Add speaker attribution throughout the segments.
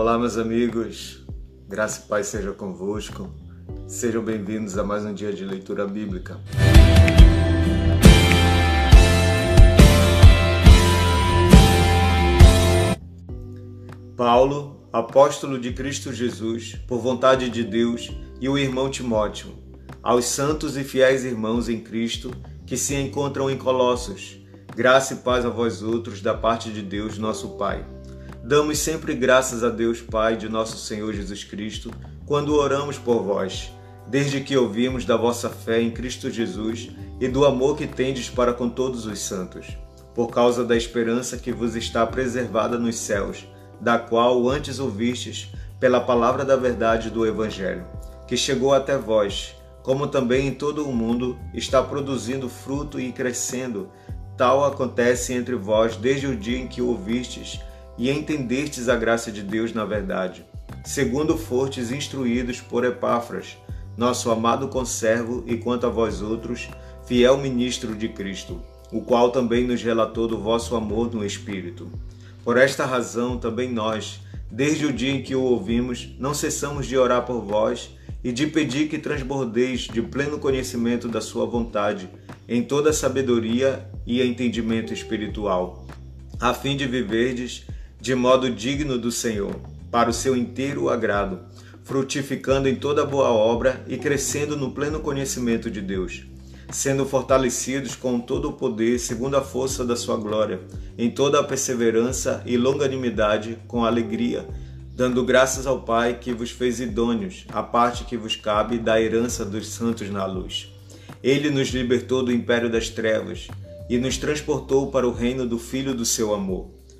Speaker 1: Olá, meus amigos, graça e paz seja convosco. Sejam bem-vindos a mais um dia de leitura bíblica. Paulo, apóstolo de Cristo Jesus, por vontade de Deus, e o irmão Timóteo, aos santos e fiéis irmãos em Cristo que se encontram em Colossos, graça e paz a vós outros da parte de Deus, nosso Pai. Damos sempre graças a Deus Pai de nosso Senhor Jesus Cristo quando oramos por vós, desde que ouvimos da vossa fé em Cristo Jesus e do amor que tendes para com todos os santos, por causa da esperança que vos está preservada nos céus, da qual antes ouvistes pela palavra da verdade do Evangelho, que chegou até vós, como também em todo o mundo está produzindo fruto e crescendo. Tal acontece entre vós desde o dia em que ouvistes e entendestes a graça de Deus na verdade, segundo fortes instruídos por Epáfras, nosso amado conservo e quanto a vós outros, fiel ministro de Cristo, o qual também nos relatou do vosso amor no Espírito. Por esta razão também nós, desde o dia em que o ouvimos, não cessamos de orar por vós e de pedir que transbordeis de pleno conhecimento da sua vontade, em toda sabedoria e entendimento espiritual, a fim de viverdes de modo digno do Senhor, para o seu inteiro agrado, frutificando em toda boa obra e crescendo no pleno conhecimento de Deus, sendo fortalecidos com todo o poder segundo a força da sua glória, em toda a perseverança e longanimidade com alegria, dando graças ao Pai que vos fez idôneos, a parte que vos cabe da herança dos santos na luz. Ele nos libertou do império das trevas e nos transportou para o reino do Filho do seu amor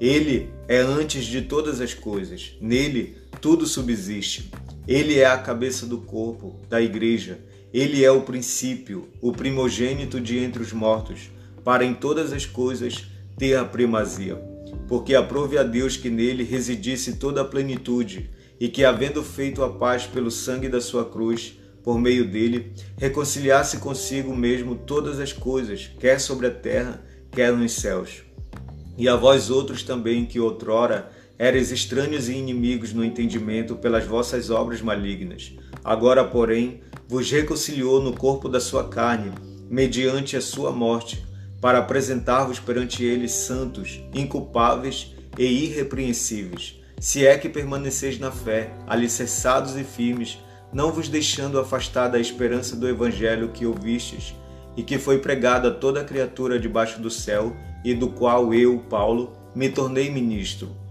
Speaker 1: Ele é antes de todas as coisas, nele tudo subsiste. Ele é a cabeça do corpo, da igreja. Ele é o princípio, o primogênito de entre os mortos, para em todas as coisas ter a primazia. Porque aprove a Deus que nele residisse toda a plenitude, e que, havendo feito a paz pelo sangue da sua cruz, por meio dele, reconciliasse consigo mesmo todas as coisas, quer sobre a terra, quer nos céus. E a vós outros também, que outrora Eres estranhos e inimigos no entendimento pelas vossas obras malignas. Agora, porém, vos reconciliou no corpo da sua carne, mediante a sua morte, para apresentar-vos perante ele santos, inculpáveis e irrepreensíveis. Se é que permaneceis na fé, alicerçados e firmes, não vos deixando afastar da esperança do evangelho que ouvistes e que foi pregado a toda criatura debaixo do céu, e do qual eu, Paulo, me tornei ministro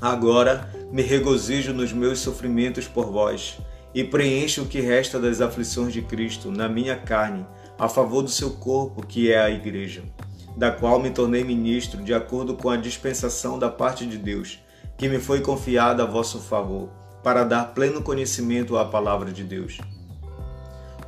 Speaker 1: Agora me regozijo nos meus sofrimentos por vós e preencho o que resta das aflições de Cristo na minha carne, a favor do seu corpo, que é a Igreja, da qual me tornei ministro de acordo com a dispensação da parte de Deus, que me foi confiada a vosso favor, para dar pleno conhecimento à palavra de Deus.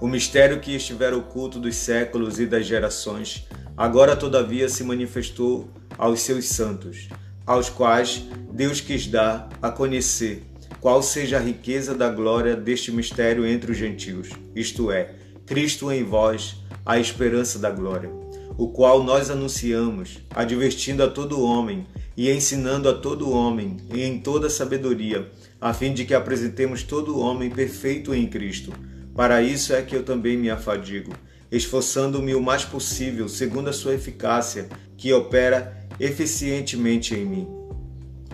Speaker 1: O mistério que estivera oculto dos séculos e das gerações, agora todavia se manifestou aos seus santos aos quais Deus quis dar a conhecer qual seja a riqueza da glória deste mistério entre os gentios, isto é, Cristo em vós, a esperança da glória, o qual nós anunciamos, advertindo a todo homem e ensinando a todo homem em toda sabedoria, a fim de que apresentemos todo homem perfeito em Cristo. Para isso é que eu também me afadigo, esforçando-me o mais possível, segundo a sua eficácia, que opera eficientemente em mim.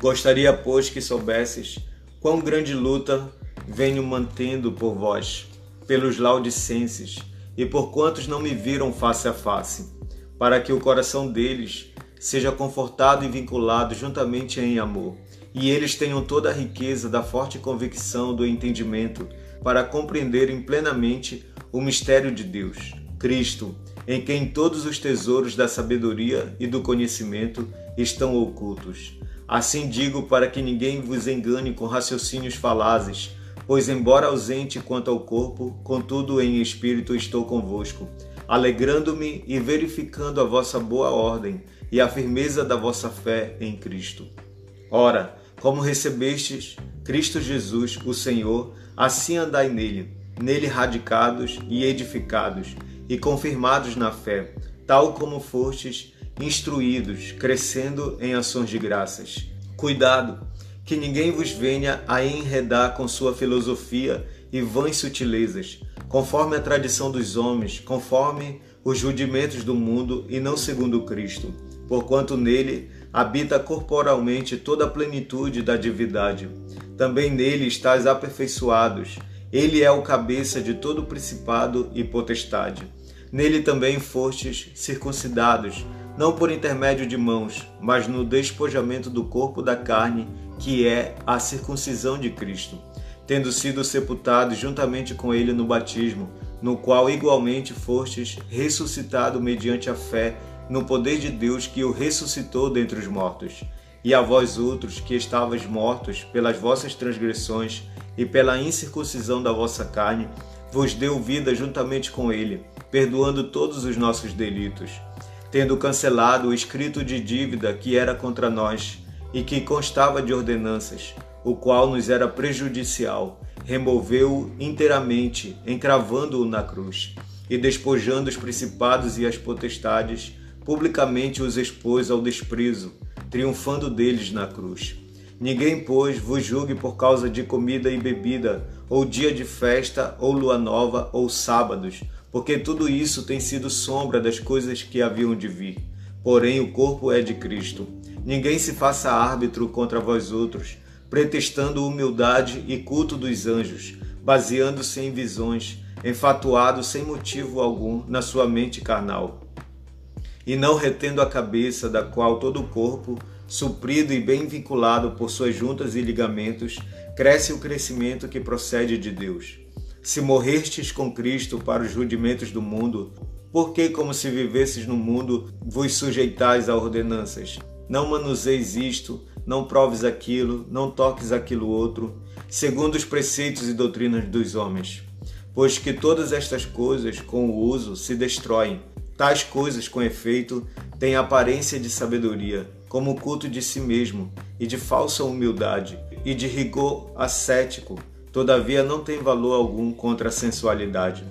Speaker 1: Gostaria, pois, que soubesses quão grande luta venho mantendo por vós, pelos laudicenses e por quantos não me viram face a face, para que o coração deles seja confortado e vinculado juntamente em amor, e eles tenham toda a riqueza da forte convicção do entendimento para compreenderem plenamente o mistério de Deus, Cristo, em quem todos os tesouros da sabedoria e do conhecimento estão ocultos. Assim digo para que ninguém vos engane com raciocínios falazes, Pois, embora ausente quanto ao corpo, contudo em espírito estou convosco, alegrando-me e verificando a vossa boa ordem e a firmeza da vossa fé em Cristo. Ora, como recebestes Cristo Jesus, o Senhor, assim andai nele, nele radicados e edificados e confirmados na fé, tal como fostes instruídos, crescendo em ações de graças. Cuidado, que ninguém vos venha a enredar com sua filosofia e vãs sutilezas, conforme a tradição dos homens, conforme os rudimentos do mundo e não segundo Cristo, porquanto nele habita corporalmente toda a plenitude da divindade. Também nele estáis aperfeiçoados. Ele é o cabeça de todo principado e potestade. Nele também fostes circuncidados, não por intermédio de mãos, mas no despojamento do corpo da carne, que é a circuncisão de Cristo, tendo sido sepultados juntamente com ele no batismo, no qual igualmente fostes ressuscitado mediante a fé no poder de Deus que o ressuscitou dentre os mortos. E a vós outros que estavais mortos pelas vossas transgressões e pela incircuncisão da vossa carne, vos deu vida juntamente com ele perdoando todos os nossos delitos, tendo cancelado o escrito de dívida que era contra nós e que constava de ordenanças, o qual nos era prejudicial, removeu-o inteiramente, encravando-o na cruz, e despojando os principados e as potestades, publicamente os expôs ao desprezo, triunfando deles na cruz. Ninguém, pois, vos julgue por causa de comida e bebida, ou dia de festa, ou lua nova, ou sábados, porque tudo isso tem sido sombra das coisas que haviam de vir. Porém, o corpo é de Cristo. Ninguém se faça árbitro contra vós outros, pretextando humildade e culto dos anjos, baseando-se em visões, enfatuado sem motivo algum na sua mente carnal, e não retendo a cabeça, da qual todo o corpo, suprido e bem vinculado por suas juntas e ligamentos, cresce o crescimento que procede de Deus. Se morrestes com Cristo para os rudimentos do mundo, por que, como se vivesses no mundo, vos sujeitais a ordenanças? Não manuseis isto, não proves aquilo, não toques aquilo outro, segundo os preceitos e doutrinas dos homens. Pois que todas estas coisas, com o uso, se destroem. Tais coisas, com efeito, têm aparência de sabedoria, como o culto de si mesmo, e de falsa humildade, e de rigor ascético, todavia não tem valor algum contra a sensualidade.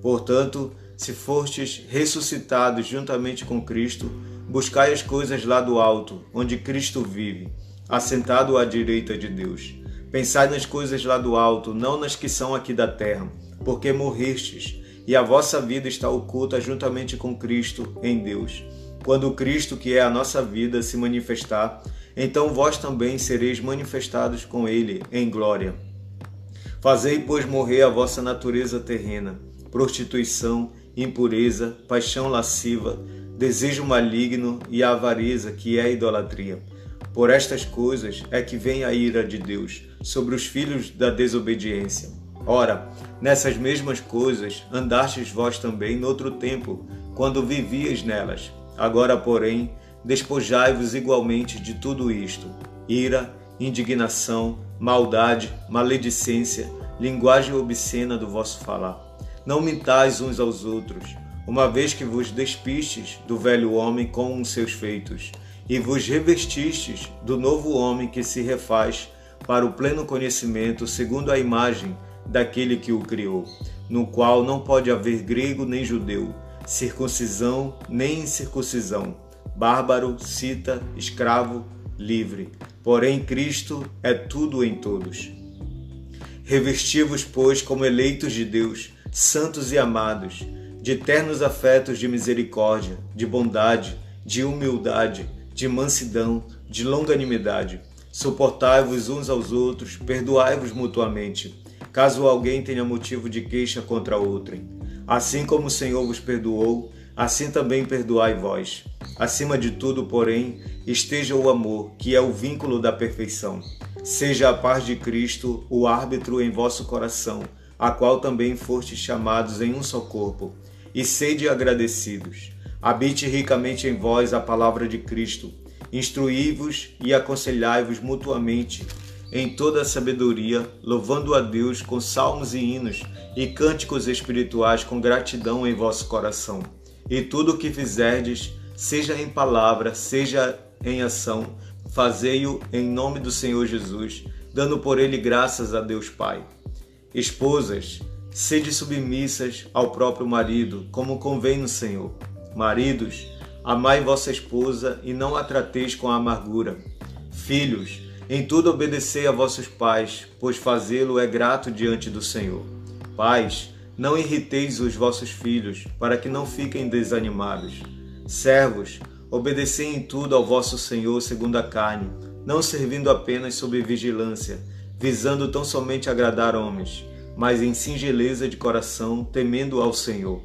Speaker 1: Portanto, se fostes ressuscitados juntamente com Cristo, buscai as coisas lá do alto, onde Cristo vive, assentado à direita de Deus. Pensai nas coisas lá do alto, não nas que são aqui da terra, porque morrestes, e a vossa vida está oculta juntamente com Cristo em Deus. Quando Cristo, que é a nossa vida, se manifestar, então vós também sereis manifestados com Ele em glória. Fazei, pois, morrer a vossa natureza terrena, prostituição, impureza, paixão lasciva, desejo maligno e avareza, que é a idolatria. Por estas coisas é que vem a ira de Deus sobre os filhos da desobediência. Ora, nessas mesmas coisas andastes vós também noutro tempo, quando vivias nelas. Agora, porém, despojai-vos igualmente de tudo isto: ira, indignação, maldade, maledicência, linguagem obscena do vosso falar. Não mintais uns aos outros, uma vez que vos despistes do velho homem com os seus feitos, e vos revestistes do novo homem que se refaz para o pleno conhecimento segundo a imagem daquele que o criou, no qual não pode haver grego nem judeu, circuncisão nem incircuncisão, bárbaro, cita, escravo, livre. Porém, Cristo é tudo em todos. Revesti-vos, pois, como eleitos de Deus, santos e amados, de ternos afetos de misericórdia, de bondade, de humildade, de mansidão, de longanimidade. Suportai-vos uns aos outros, perdoai-vos mutuamente, caso alguém tenha motivo de queixa contra outrem. Assim como o Senhor vos perdoou, assim também perdoai vós. Acima de tudo, porém, esteja o amor, que é o vínculo da perfeição. Seja a paz de Cristo o árbitro em vosso coração, a qual também fostes chamados em um só corpo, e sede agradecidos. Habite ricamente em vós a palavra de Cristo. Instruí-vos e aconselhai-vos mutuamente em toda a sabedoria, louvando a Deus com salmos e hinos e cânticos espirituais com gratidão em vosso coração. E tudo o que fizerdes, seja em palavra, seja em ação, fazei-o em nome do Senhor Jesus, dando por ele graças a Deus Pai. Esposas, sede submissas ao próprio marido, como convém no Senhor. Maridos, amai vossa esposa e não a trateis com amargura. Filhos, em tudo obedecei a vossos pais, pois fazê-lo é grato diante do Senhor. Pais, não irriteis os vossos filhos, para que não fiquem desanimados. Servos, obedecei em tudo ao vosso Senhor segundo a carne, não servindo apenas sob vigilância, visando tão somente agradar homens, mas em singeleza de coração, temendo ao Senhor.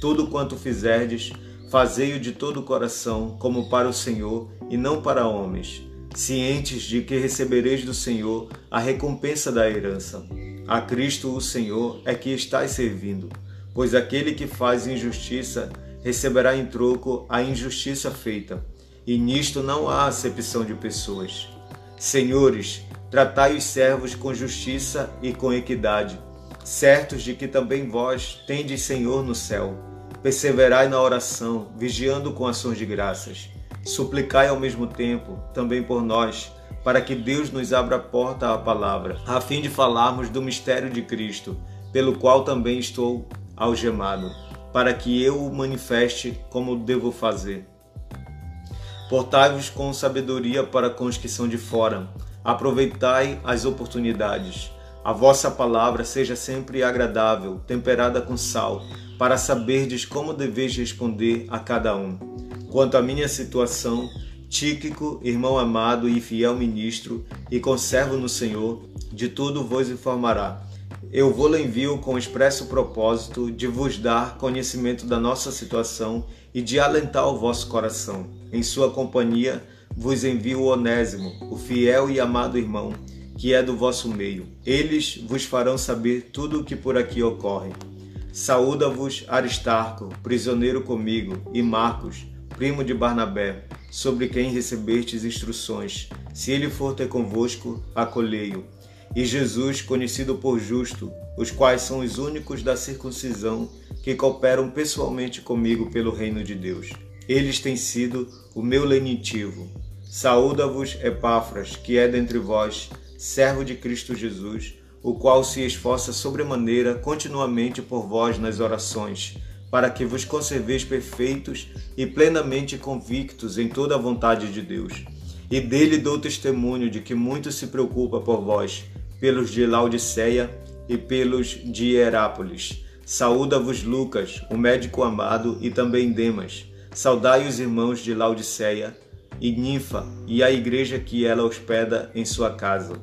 Speaker 1: Tudo quanto fizerdes, fazei-o de todo o coração, como para o Senhor e não para homens cientes de que recebereis do Senhor a recompensa da herança. A Cristo o Senhor é que estáis servindo, pois aquele que faz injustiça receberá em troco a injustiça feita, e nisto não há acepção de pessoas. Senhores, tratai os servos com justiça e com equidade, certos de que também vós tendes Senhor no céu. Perseverai na oração, vigiando com ações de graças. Suplicai ao mesmo tempo também por nós, para que Deus nos abra a porta à palavra, a fim de falarmos do mistério de Cristo, pelo qual também estou algemado, para que eu o manifeste como devo fazer. Portai-vos com sabedoria para com os que são de fora, aproveitai as oportunidades. A vossa palavra seja sempre agradável, temperada com sal, para saberdes como deveis responder a cada um Quanto à minha situação, Tíquico, irmão amado e fiel ministro, e conservo no Senhor, de tudo vos informará. Eu vou-lo envio com expresso propósito de vos dar conhecimento da nossa situação e de alentar o vosso coração. Em sua companhia vos envio o Onésimo, o fiel e amado irmão, que é do vosso meio. Eles vos farão saber tudo o que por aqui ocorre. Saúda-vos Aristarco, prisioneiro comigo, e Marcos, primo de Barnabé, sobre quem recebestes instruções. Se ele for ter convosco, acolhei-o. E Jesus, conhecido por justo, os quais são os únicos da circuncisão que cooperam pessoalmente comigo pelo reino de Deus. Eles têm sido o meu lenitivo. Saúda-vos Epáfras, que é dentre vós, servo de Cristo Jesus, o qual se esforça sobremaneira continuamente por vós nas orações para que vos conserveis perfeitos e plenamente convictos em toda a vontade de Deus. E dele dou testemunho de que muito se preocupa por vós, pelos de Laodiceia e pelos de Herápolis. Saúda-vos Lucas, o médico amado, e também Demas. Saudai os irmãos de Laodiceia e Ninfa e a igreja que ela hospeda em sua casa.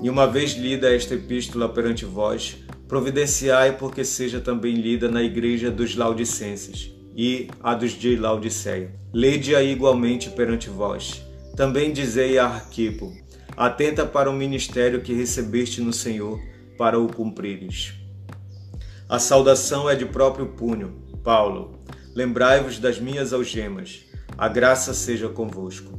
Speaker 1: E uma vez lida esta epístola perante vós, providenciai porque seja também lida na igreja dos Laodicenses e a dos de Laodiceia. Lede-a igualmente perante vós. Também dizei a Arquipo, atenta para o ministério que recebeste no Senhor, para o cumprires. A saudação é de próprio punho. Paulo, lembrai-vos das minhas algemas. A graça seja convosco.